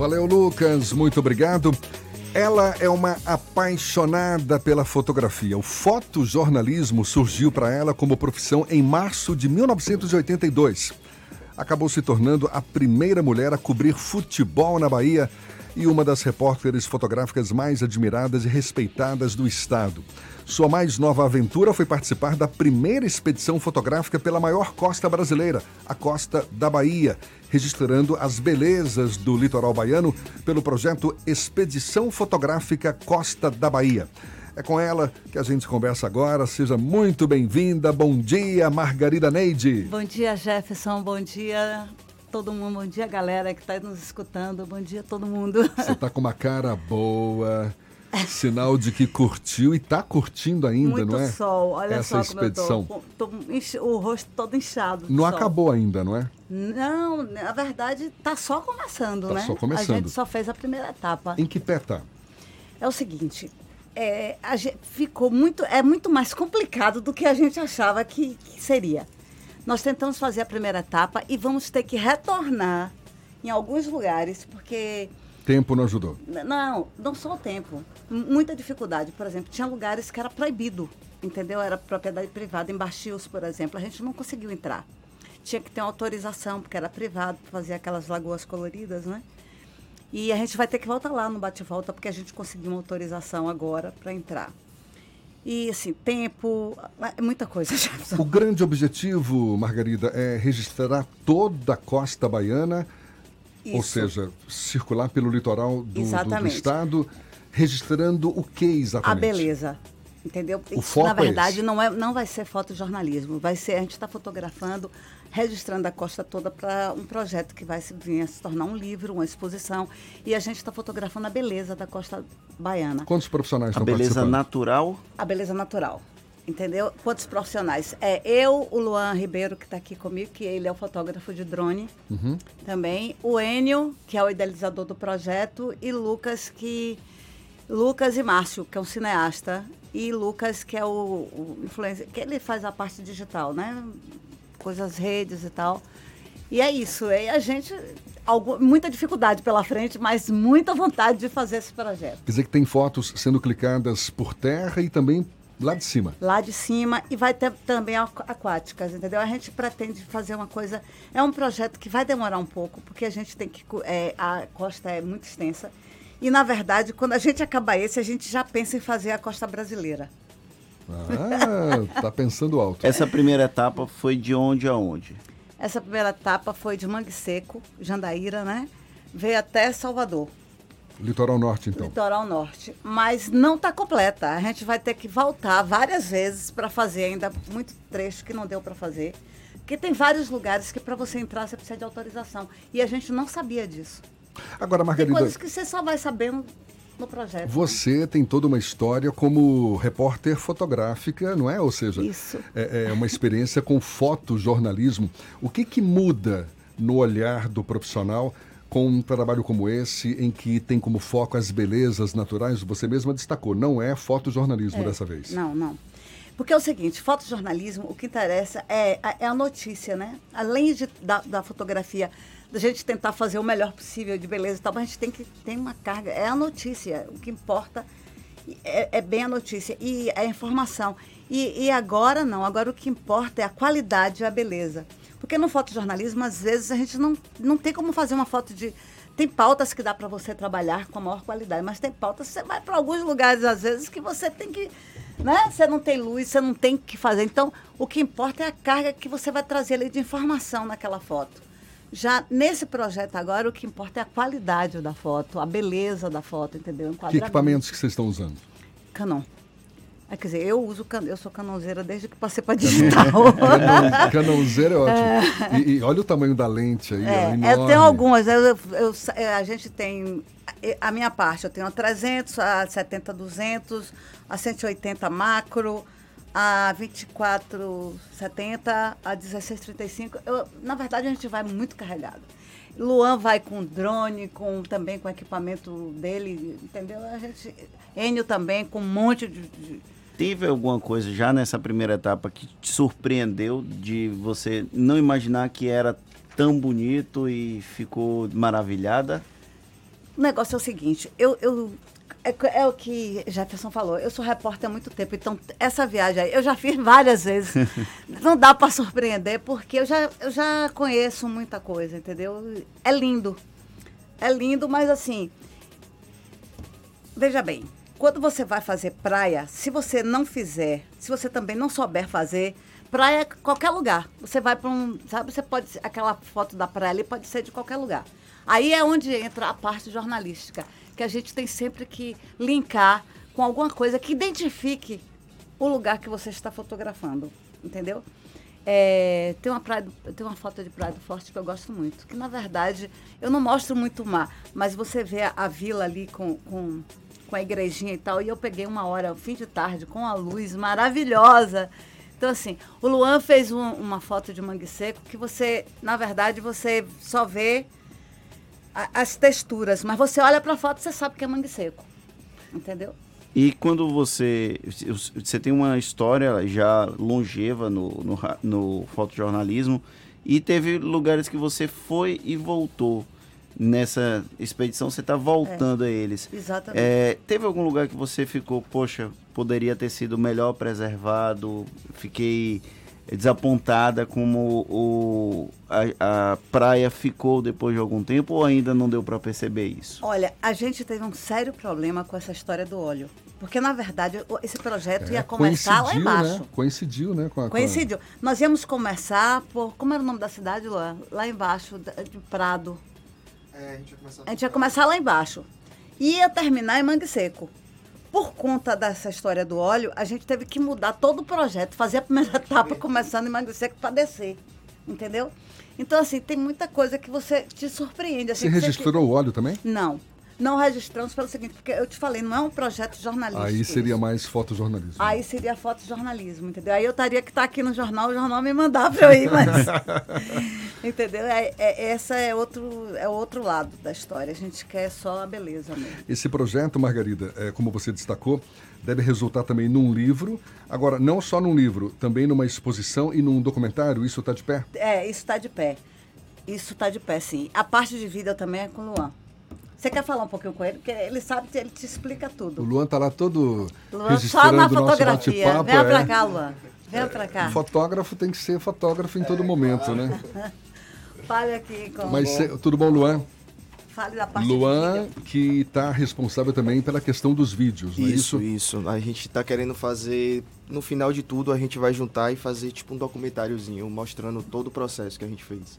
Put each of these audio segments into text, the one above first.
Valeu, Lucas. Muito obrigado. Ela é uma apaixonada pela fotografia. O fotojornalismo surgiu para ela como profissão em março de 1982. Acabou se tornando a primeira mulher a cobrir futebol na Bahia e uma das repórteres fotográficas mais admiradas e respeitadas do estado. Sua mais nova aventura foi participar da primeira expedição fotográfica pela maior costa brasileira, a Costa da Bahia, registrando as belezas do litoral baiano pelo projeto Expedição Fotográfica Costa da Bahia. É com ela que a gente conversa agora. Seja muito bem-vinda. Bom dia, Margarida Neide. Bom dia, Jefferson. Bom dia, todo mundo. Bom dia, galera que está nos escutando. Bom dia, todo mundo. Você está com uma cara boa. Sinal de que curtiu e está curtindo ainda, Muito não é? sol, olha Essa só como expedição. tô enche- o rosto todo inchado. Não sol. acabou ainda, não é? Não, na verdade, tá só começando, Tá né? só começando. A gente só fez a primeira etapa. Em que pé tá? É o seguinte, é, ficou muito, é muito mais complicado do que a gente achava que, que seria. Nós tentamos fazer a primeira etapa e vamos ter que retornar em alguns lugares, porque Tempo não ajudou. Não, não só o tempo. Muita dificuldade. Por exemplo, tinha lugares que era proibido, entendeu? Era propriedade privada. Em Baxios, por exemplo, a gente não conseguiu entrar. Tinha que ter uma autorização, porque era privado, fazer aquelas lagoas coloridas, né? E a gente vai ter que voltar lá no bate-volta, porque a gente conseguiu uma autorização agora para entrar. E, assim, tempo, é muita coisa. O grande objetivo, Margarida, é registrar toda a costa baiana, ou Isso. seja, circular pelo litoral do- do, do estado, registrando o que exatamente? A beleza. Entendeu? O Isso, foco na é verdade, esse. não, é, não vai ser fotojornalismo. Vai ser, a gente está fotografando, registrando a costa toda para um projeto que vai se, vir a se tornar um livro, uma exposição. E a gente está fotografando a beleza da costa baiana. Quantos profissionais A estão beleza participando? natural. A beleza natural. Entendeu? Quantos profissionais? É eu, o Luan Ribeiro, que está aqui comigo, que ele é o fotógrafo de drone Uhum. também. O Enio, que é o idealizador do projeto, e Lucas, que. Lucas e Márcio, que é um cineasta, e Lucas, que é o, o influencer, que ele faz a parte digital, né? Coisas redes e tal. E é isso. E a gente. algu- muita dificuldade pela frente, mas muita vontade de fazer esse projeto. Quer dizer que tem fotos sendo clicadas por terra e também lá de cima. lá de cima e vai ter também aqu- aquáticas, entendeu? A gente pretende fazer uma coisa. É um projeto que vai demorar um pouco, porque a gente tem que. é, a costa é muito extensa. E, na verdade, quando a gente acabar esse, a gente já pensa em fazer a costa brasileira. Ah, tá pensando alto. Essa primeira etapa foi de onde a onde? Essa primeira etapa foi de Mangue Seco, Jandaíra, né? Veio até Salvador, Litoral Norte, então. litoral norte. Mas não está completa. A gente vai ter que voltar várias vezes para fazer ainda muito trecho que não deu para fazer. Porque tem vários lugares que para você entrar você precisa de autorização. E a gente não sabia disso. Agora, Tem Margarida, coisas que você só vai sabendo no projeto. né? você tem toda uma história como repórter fotográfica, não é? Ou seja, Isso. é, é uma experiência com fotojornalismo. O que, que muda no olhar do profissional com um trabalho como esse, em que tem como foco as belezas naturais? Você mesma destacou, não é fotojornalismo É, dessa vez. Não, não. Porque é o seguinte, fotojornalismo, o que interessa é, a- é a notícia, né? Além de, da, da fotografia, da gente tentar fazer o melhor possível de beleza e tal, mas a gente tem que ter uma carga. É a notícia. O que importa é, é bem a notícia e a informação. E, e agora não, agora o que importa é a qualidade e a beleza. Porque no fotojornalismo, às vezes, a gente não, não tem como fazer uma foto de. Tem pautas que dá para você trabalhar com a maior qualidade, mas tem pautas que você vai para alguns lugares, às vezes, que você tem que. Né? Você não tem luz, você não tem o que fazer. Então, o que importa é a carga que você vai trazer ali de informação naquela foto. Já nesse projeto agora, o que importa é a qualidade da foto, a beleza da foto, entendeu? Que equipamentos que vocês estão usando? Canon. É, quer dizer, eu uso eu sou canonzeira desde que passei para digital. Canon- Canãozeiro é ótimo. E, e olha o tamanho da lente aí, É, eu tenho algumas. Eu, eu- é, a gente tem. A a minha parte, eu tenho a 300, a 70, 200, a 180 macro, a 24, 70, a 16, 35. Eu, na verdade, a gente vai muito carregado. Luan vai com drone, com, também com equipamento dele, entendeu? A gente. Enio também, com um monte de- de Teve alguma coisa já nessa primeira etapa que te surpreendeu de você não imaginar que era tão bonito e ficou maravilhada? O negócio é o seguinte, eu, eu é, é, o que Jefferson falou. Eu sou repórter há muito tempo, então essa viagem aí eu já fiz várias vezes. Não dá para surpreender, porque eu já, eu já conheço muita coisa, entendeu? É lindo. É lindo, mas assim. Veja bem, quando você vai fazer praia, se você não fizer, se você também não souber fazer, praia é qualquer lugar. Você vai para um. Sabe, você pode. Aquela foto da praia ali pode ser de qualquer lugar. Aí é onde entra a parte jornalística que a gente tem sempre que linkar com alguma coisa que identifique o lugar que você está fotografando, entendeu? É, tem, uma praia, tem uma foto de Praia do Forte que eu gosto muito, que na verdade eu não mostro muito o mar, mas você vê a, a vila ali com, com, com, a igrejinha e tal, e eu peguei uma hora, fim de tarde, com a luz maravilhosa. Então, assim, o Luan fez um, uma foto de mangue seco que você, na verdade, você só vê as texturas, mas você olha para a foto e você sabe que é mangue seco. Entendeu? E quando você. Você tem uma história já longeva no, no, no fotojornalismo e teve lugares que você foi e voltou. Nessa expedição, você está voltando é, a eles. Exatamente. É, teve algum lugar que você ficou, poxa, poderia ter sido melhor preservado? Fiquei desapontada como o, a, a, praia ficou depois de algum tempo ou ainda não deu para perceber isso? Olha, a gente teve um sério problema com essa história do óleo. Porque, na verdade, esse projeto é, ia começar lá embaixo. Né? Coincidiu, né? Com a, coincidiu. Com a... Nós íamos começar por. Como era o nome da cidade, Luan? Lá embaixo, de Prado. É, a gente ia começar, a gente ia começar lá embaixo. E ia terminar em Mangue Seco por conta dessa história do óleo, a gente teve que mudar todo o projeto, fazer a primeira etapa começando em Mangue Seco para descer, entendeu? Então, assim, tem muita coisa que você te surpreende. Assim, você registrou o óleo também? Não. Não registramos pelo seguinte, porque eu te falei, não é um projeto jornalístico. Aí seria isso. mais fotojornalismo. Aí seria fotojornalismo, entendeu? Aí eu estaria que estar tá aqui no jornal, o jornal me mandar para eu ir, mas. entendeu? É, é, essa é outro, é outro lado da história. A gente quer só a beleza mesmo. Esse projeto, Margarida, é, como você destacou, deve resultar também num livro. Agora, não só num livro, também numa exposição e num documentário. Isso está de pé? É, isso está de pé. Isso está de pé, sim. A parte de vida também é com o Luan. Você quer falar um pouquinho com ele? Porque ele sabe, ele te explica tudo. O Luan tá lá todo Luan, só na fotografia. Vem é. pra cá, Luan. Vem pra cá. O fotógrafo tem que ser fotógrafo em todo é, momento, claro. né? Fale aqui com Mas cê, tudo bom, Luan? Fale da parte Luan, que está responsável também pela questão dos vídeos, não é isso? Isso, isso. A gente está querendo fazer, no final de tudo, a gente vai juntar e fazer tipo um documentáriozinho mostrando todo o processo que a gente fez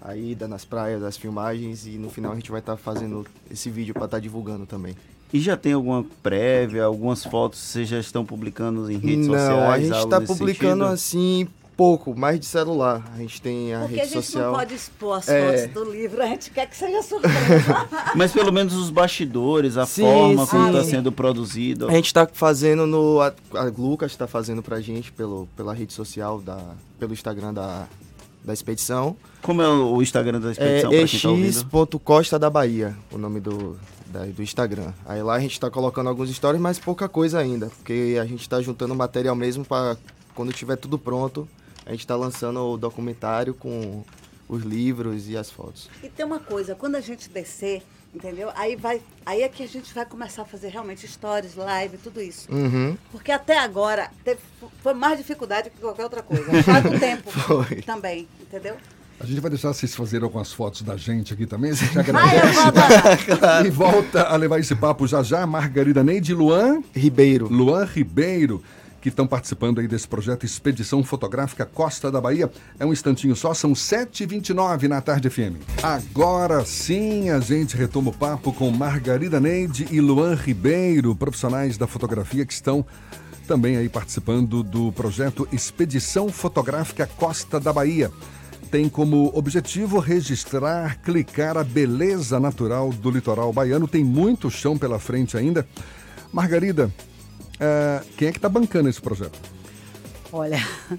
a ida nas praias, as filmagens e no final a gente vai estar tá fazendo esse vídeo para estar tá divulgando também. E já tem alguma prévia, algumas fotos vocês já estão publicando em redes Não, sociais? Não, a gente está publicando sentido? assim pouco, mais de celular. A gente tem a Porque rede social. Porque a gente social. não pode expor as é... fotos do livro, a gente quer que seja surpresa. Mas pelo menos os bastidores, a sim, forma sim. como está sendo produzido. A gente está fazendo no. A, a Lucas está fazendo pra gente pelo, pela rede social, da, pelo Instagram da, da expedição. Como é o Instagram da expedição? É ex.costa da Bahia, o nome do, da, do Instagram. Aí lá a gente está colocando alguns stories, mas pouca coisa ainda, porque a gente está juntando material mesmo para quando tiver tudo pronto, a gente está lançando o documentário com os livros e as fotos. E tem uma coisa, quando a gente descer Entendeu? Aí, vai, aí é que a gente vai começar a fazer realmente stories, live, tudo isso. Uhum. Porque até agora teve, foi mais dificuldade que qualquer outra coisa. Faz o tempo foi. também, entendeu? A gente vai deixar vocês fazerem algumas fotos da gente aqui também. A gente agradece. Claro. E volta a levar esse papo já já. Margarida Neide Luan Ribeiro. Luan Ribeiro que estão participando aí desse projeto Expedição Fotográfica Costa da Bahia. É um instantinho só, são 7h29 na tarde FM. Agora sim a gente retoma o papo com Margarida Neide e Luan Ribeiro, profissionais da fotografia que estão também aí participando do projeto Expedição Fotográfica Costa da Bahia. Tem como objetivo registrar, clicar a beleza natural do litoral baiano. Tem muito chão pela frente ainda. Margarida, é, quem é que está bancando esse projeto? Olha,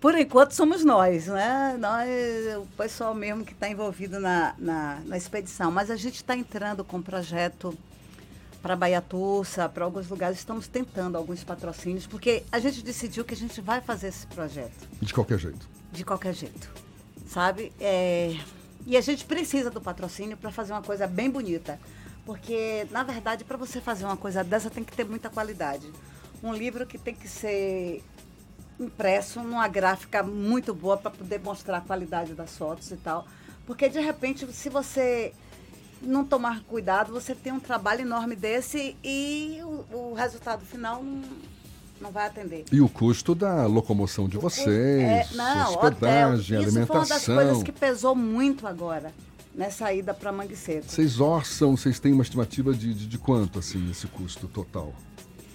por enquanto somos nós, né? Nós, o pessoal mesmo que está envolvido na, na, na, expedição. Mas a gente está entrando com um projeto para Baiatuça, para alguns lugares. Estamos tentando alguns patrocínios, porque a gente decidiu que a gente vai fazer esse projeto. De qualquer jeito. De qualquer jeito. Sabe? É, e a gente precisa do patrocínio para fazer uma coisa bem bonita Porque, na verdade, para você fazer uma coisa dessa, tem que ter muita qualidade. Um livro que tem que ser impresso numa gráfica muito boa para poder mostrar a qualidade das fotos e tal. Porque, de repente, se você não tomar cuidado, você tem um trabalho enorme desse e o, o resultado final não, não vai atender. E o custo da locomoção de vocês, É, não, hospedagem, hotel. Isso foi uma das alimentação. coisas que pesou muito agora nessa ida para Mangue Seco. Vocês orçam, vocês têm uma estimativa de, de, de quanto, assim, esse custo total?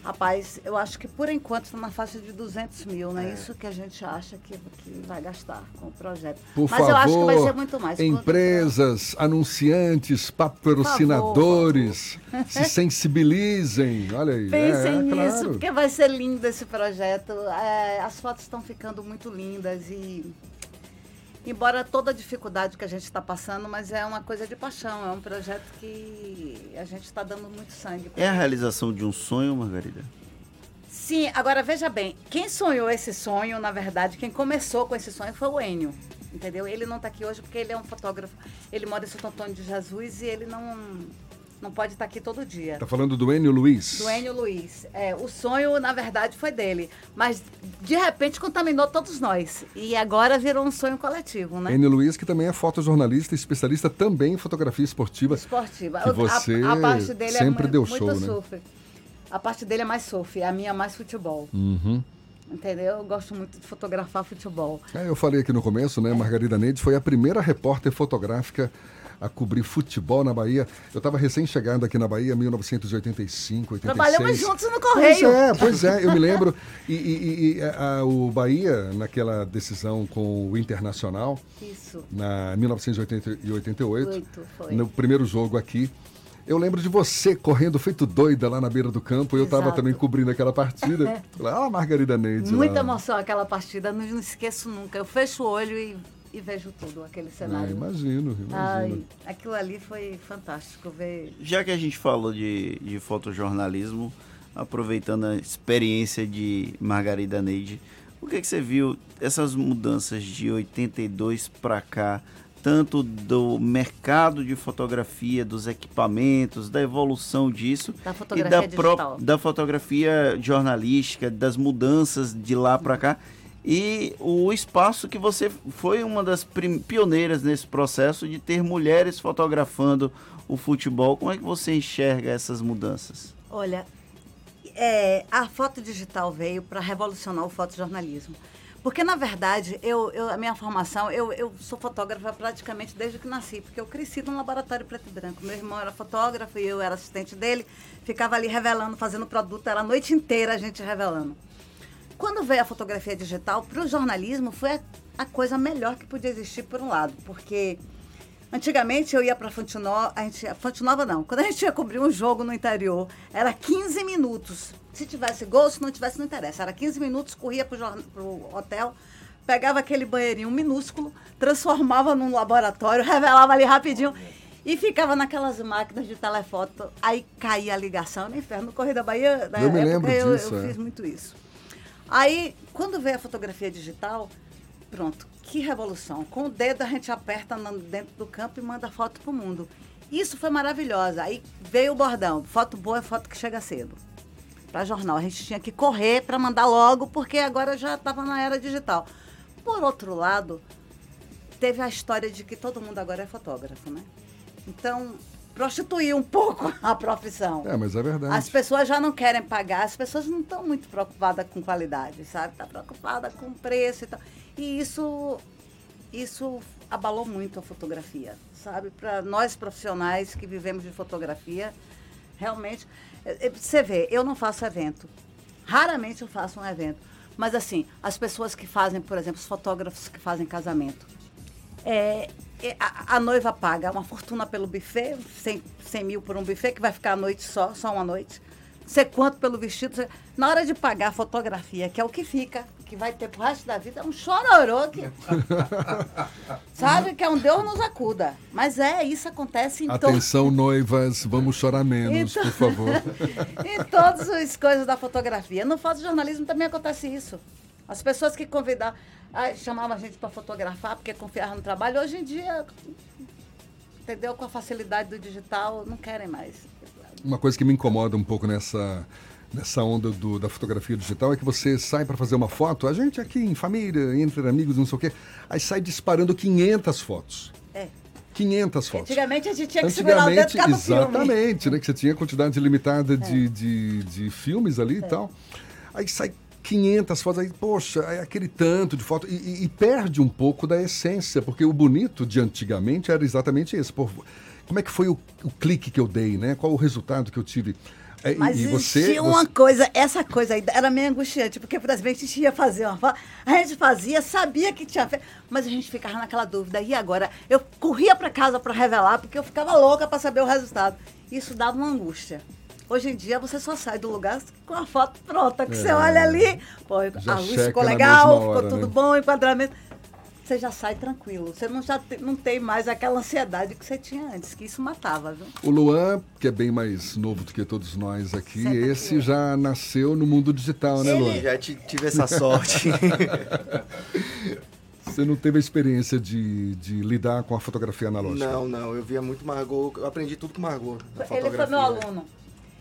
Rapaz, eu acho que por enquanto está na faixa de 200 mil, não é isso que a gente acha que, que vai gastar com o projeto. Por Mas favor, eu acho que vai ser muito mais. empresas, anunciantes, patrocinadores, se sensibilizem. Olha aí. Pensem é, nisso, claro. porque vai ser lindo esse projeto. É, as fotos estão ficando muito lindas e. Embora toda a dificuldade que a gente está passando, mas é uma coisa de paixão, é um projeto que a gente está dando muito sangue. É a realização de um sonho, Margarida? Sim, agora veja bem, quem sonhou esse sonho, na verdade, quem começou com esse sonho foi o Enio. Entendeu? Ele não está aqui hoje porque ele é um fotógrafo. Ele mora em Santo Antônio de Jesus e ele não, não pode estar aqui todo dia. Tá falando do Enio Luiz? Do Enio Luiz. É, o sonho, na verdade, foi dele. Mas, de repente, contaminou todos nós. E agora virou um sonho coletivo, né? Enio Luiz, que também é fotojornalista e especialista também em fotografia esportiva. Esportiva. Que você a, a parte dele sempre é deu muito show, né? surf. A parte dele é mais surf, a minha é mais futebol. Uhum. Entendeu? Eu gosto muito de fotografar futebol. É, eu falei aqui no começo, né? Margarida Neide foi a primeira repórter fotográfica a cobrir futebol na Bahia. Eu estava recém-chegado aqui na Bahia, 1985, 86. Trabalhamos juntos no Pois Correio. é, pois é, eu me lembro. E, e- e, a- o Bahia, naquela decisão com o Internacional, Isso. na 1988, Oito, foi. no primeiro jogo aqui, eu lembro de você correndo feito doida lá na beira do campo. Eu estava também cobrindo aquela partida. Falei, ah, Margarida Neide. Muita lá. emoção aquela partida, não, não esqueço nunca. Eu fecho o olho e, e vejo tudo, aquele É, cenário. imagino, imagino. Ai, aquilo ali foi fantástico ver. Já que a gente falou de, de fotojornalismo, aproveitando a experiência de Margarida Neide, o que, que você viu essas mudanças de 82 para cá, tanto do mercado de fotografia, dos equipamentos, da evolução disso Da e fotografia da, digital. da fotografia jornalística, das mudanças de lá para cá e o espaço que você foi uma das pioneiras nesse processo de ter mulheres fotografando o futebol. Como é que você enxerga essas mudanças? Olha, é, a foto digital veio para revolucionar o fotojornalismo. Porque, na verdade, eu, eu- a minha formação, eu, eu sou fotógrafa praticamente desde que nasci, porque eu cresci num laboratório preto e branco. Meu irmão era fotógrafo e eu era assistente dele, ficava ali revelando, fazendo produto, era a noite inteira a gente revelando. Quando veio a fotografia digital, para o jornalismo foi a, a coisa melhor que podia existir, por um lado, porque antigamente eu ia para Fonte Nova, a gente, Fonte Nova não, quando a gente ia cobrir um jogo no interior, era 15 minutos. Se tivesse gol, se não tivesse, não interessa. Era 15 minutos, corria para o hotel, pegava aquele banheirinho minúsculo, transformava num laboratório, revelava ali rapidinho. E ficava naquelas máquinas de telefoto, aí caía a ligação no inferno. No Correio da Bahia, na Eu me época, lembro eu, disso, eu é. fiz muito isso. Aí, quando veio a fotografia digital, pronto, que revolução. Com o dedo a gente aperta dentro do campo e manda foto pro mundo. Isso foi maravilhosa. Aí veio o bordão, foto boa é foto que chega cedo. Para jornal, a gente tinha que correr para mandar logo, porque agora já estava na era digital. Por outro lado, teve a história de que todo mundo agora é fotógrafo, né? Então, prostituiu um pouco a profissão. É, mas é verdade. As pessoas já não querem pagar, as pessoas não estão muito preocupadas com qualidade, sabe? Está preocupada com preço e tal. E isso, isso abalou muito a fotografia, sabe? Para nós profissionais que vivemos de fotografia, realmente. eh, eh, Você vê, eu não faço evento. Raramente eu faço um evento. Mas assim, as pessoas que fazem, por exemplo, os fotógrafos que fazem casamento. É, é, a, a noiva paga uma fortuna pelo buffet, 100, 100 mil por um buffet, que vai ficar a noite só, só uma noite. Sei quanto pelo vestido. Na hora de pagar a fotografia, que é o que fica, que vai ter pro resto da vida, é um chororô que. sabe? Que é um Deus nos acuda. Mas é, isso acontece em. Atenção, noivas, vamos chorar menos, Então- por favor. em todas as coisas da fotografia. No fotojornalismo também acontece isso. As pessoas que convidavam, ah, chamavam a gente para fotografar porque confiavam no trabalho, hoje em dia entendeu? Com a facilidade do digital, não querem mais. Uma coisa que me incomoda um pouco nessa nessa onda do, da fotografia digital é que você sai para fazer uma foto, a gente aqui em família, entre amigos, não sei o quê, aí sai disparando 500 fotos. É. 500 fotos. Antigamente a gente tinha que segurar o dedo de cada exatamente, filme. né? Que você tinha quantidade limitada É. de, de, de filmes ali e tal. Aí sai 500 fotos, aí, poxa, é aquele tanto de foto. E, e- e perde um pouco da essência, porque o bonito de antigamente era exatamente esse. Pô, como é que foi o, o clique que eu dei, né? Qual o resultado que eu tive? É, e- Mas e você, existia uma você- coisa, essa coisa aí era meio angustiante, porque, por exemplo, a gente ia fazer uma foto, a gente fazia, sabia que tinha feito, mas a gente ficava naquela dúvida. E agora? Eu corria para casa para revelar, porque eu ficava louca para saber o resultado. Isso dava uma angústia. Hoje em dia você só sai do lugar com a foto pronta, que você É. olha ali, pô, Já a luz ficou legal, mesma ficou hora, tudo né? bom, enquadramento. Você já sai tranquilo. Você não, já te- não tem mais aquela ansiedade que você tinha antes, que isso matava, viu? O Luan, que é bem mais novo do que todos nós aqui, Senta esse ó. já nasceu no mundo digital, né, Luan? Já ti- tive essa sorte. Você não teve a experiência de, de lidar com a fotografia analógica? não, não, eu via muito Margot, eu aprendi tudo com Margot. na Ele foi meu aluno.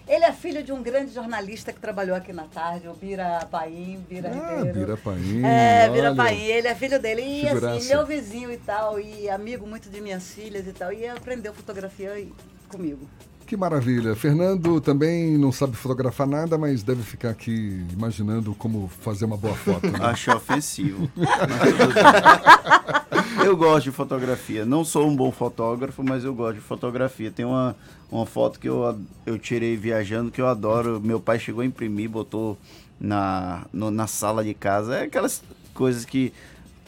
Ele é filho de um grande jornalista que trabalhou aqui na tarde, o Bira Paim, Bira Ah, Ribeiro. Bira Paim. É, Bira olha. Paim, ele é filho dele. E assim, meu vizinho e tal, e amigo muito de minhas filhas e tal, e aprendeu fotografia comigo. Que maravilha. Fernando também não sabe fotografar nada, mas deve ficar aqui imaginando como fazer uma boa foto. né? Acho ofensivo. Eu gosto de fotografia. Não sou um bom fotógrafo, mas eu gosto de fotografia. Tem uma, uma foto que eu, eu tirei viajando que eu adoro. Meu pai chegou a imprimir, botou na, no- na sala de casa. É aquelas coisas que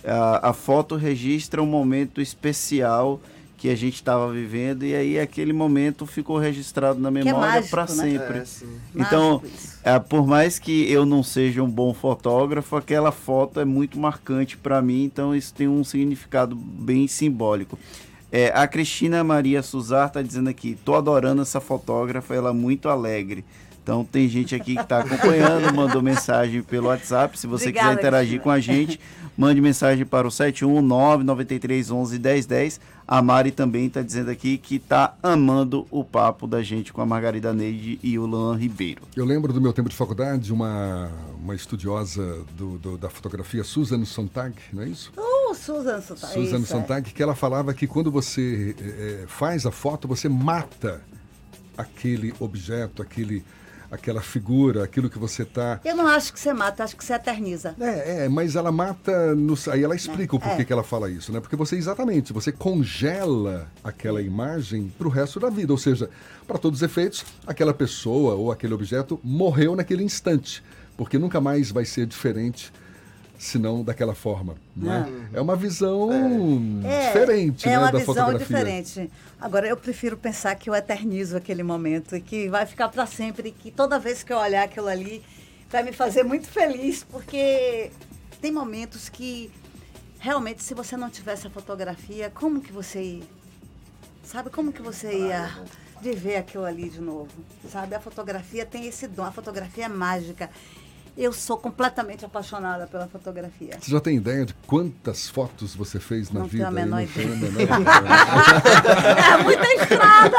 a, a foto registra um momento especial que a gente estava vivendo e aí aquele momento ficou registrado na memória mágico, para né? sempre. É, sim. Então, Mágico isso. é, por mais que eu não seja um bom fotógrafo, aquela foto é muito marcante para mim, então isso tem um significado bem simbólico. É, a Cristina Maria Suzar está dizendo aqui, tô adorando essa fotógrafa, ela é muito alegre. Então tem gente aqui que está acompanhando, mandou mensagem pelo WhatsApp. Se você Obrigada, quiser interagir Cristina. com a gente, mande mensagem para o 71993111010. A Mari também está dizendo aqui que está amando o papo da gente com a Margarida Neide e o Luan Ribeiro. Eu lembro do meu tempo de faculdade, uma, uma estudiosa do, do- da fotografia, Susan Sontag, não é isso? Uh, Susan Sontag. Susan isso, é. Sontag, que ela falava que quando você eh, faz a foto, você mata aquele objeto, aquele, aquela figura, aquilo que você está Eu não acho que você mata, acho que você eterniza. É, é, mas ela mata. No, aí ela explica o porquê É. que ela fala isso, né? Porque você, exatamente, você congela aquela imagem para o resto da vida. Ou seja, para todos os efeitos, aquela pessoa ou aquele objeto morreu naquele instante. Porque nunca mais vai ser diferente senão daquela forma. Não é? é uma visão diferente é né, uma da visão fotografia. diferente. Agora, eu prefiro pensar que eu eternizo aquele momento e que vai ficar para sempre, e que toda vez que eu olhar aquilo ali vai me fazer muito feliz, porque tem momentos que realmente, se você não tivesse a fotografia, como que você ia, sabe, como que você ia viver aquilo ali de novo, sabe? A fotografia tem esse dom, a fotografia é mágica. Eu sou completamente apaixonada pela fotografia. Você já tem ideia de quantas fotos você fez na Não tenho vida? a aí? menor Não tem a ideia. menor ideia. É muita estrada!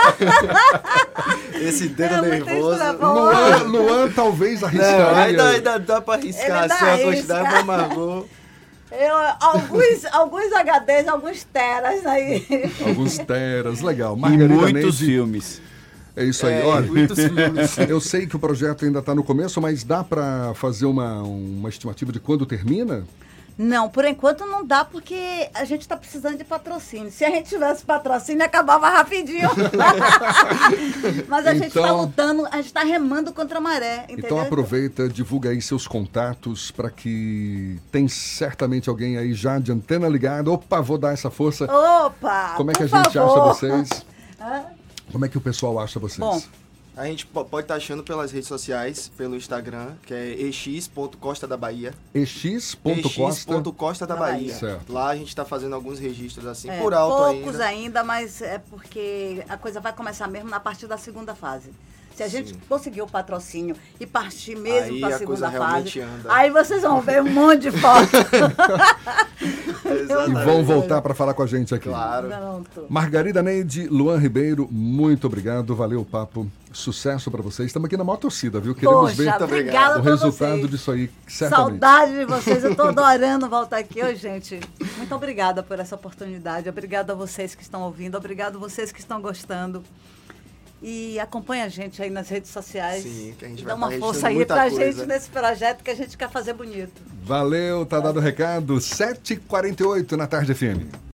Esse dedo É nervoso. Luan, Luan talvez Não, arriscaria. ainda, ainda dá pra arriscar. Dá Se eu arrisca. quantidade pra Margot. Eu, alguns, alguns HDs, alguns teras aí. Alguns teras, legal. E Margarida muitos Neide, filmes. É isso aí. É, Olha, eu sei que o projeto ainda está no começo, mas dá para fazer uma, uma estimativa de quando termina? Não, por enquanto não dá, porque a gente está precisando de patrocínio. Se a gente tivesse patrocínio, acabava rapidinho. Mas a gente está Então- lutando, a gente está remando contra a maré, entendeu? Então aproveita, divulga aí seus contatos para que tem certamente alguém aí já de antena ligada. Opa, vou dar essa força. Opa! Como é que a gente favor. acha vocês? Como é que o pessoal acha vocês? Bom, A gente po- pode estar achando pelas redes sociais, pelo Instagram, que é ex.costa da Bahia. ex.costa. ex.costa da Da Bahia. Certo. Lá a gente está fazendo alguns registros assim, é, por alto poucos ainda. ainda. mas é porque a coisa vai começar mesmo na partir da segunda fase. Se a gente Sim. conseguir o patrocínio e partir mesmo para a segunda fase, anda. aí vocês vão ver um monte de fotos. E vão voltar para falar com a gente aqui. Claro. Pronto. Margarida Neide, Luan Ribeiro, muito obrigado, valeu o papo. Sucesso para vocês. Estamos aqui na maior torcida, viu? Queremos Poxa, ver obrigada o resultado vocês. disso aí, certamente. Saudade de vocês, eu tô adorando voltar aqui. Ô, gente, muito obrigada por essa oportunidade. Obrigada a vocês que estão ouvindo, obrigado a vocês que estão gostando. E acompanha a gente aí nas redes sociais. Sim, que a gente Dá vai uma tá força aí pra coisa. gente nesse projeto que a gente quer fazer bonito. Valeu, tá dado o recado. 7h48 na tarde FM.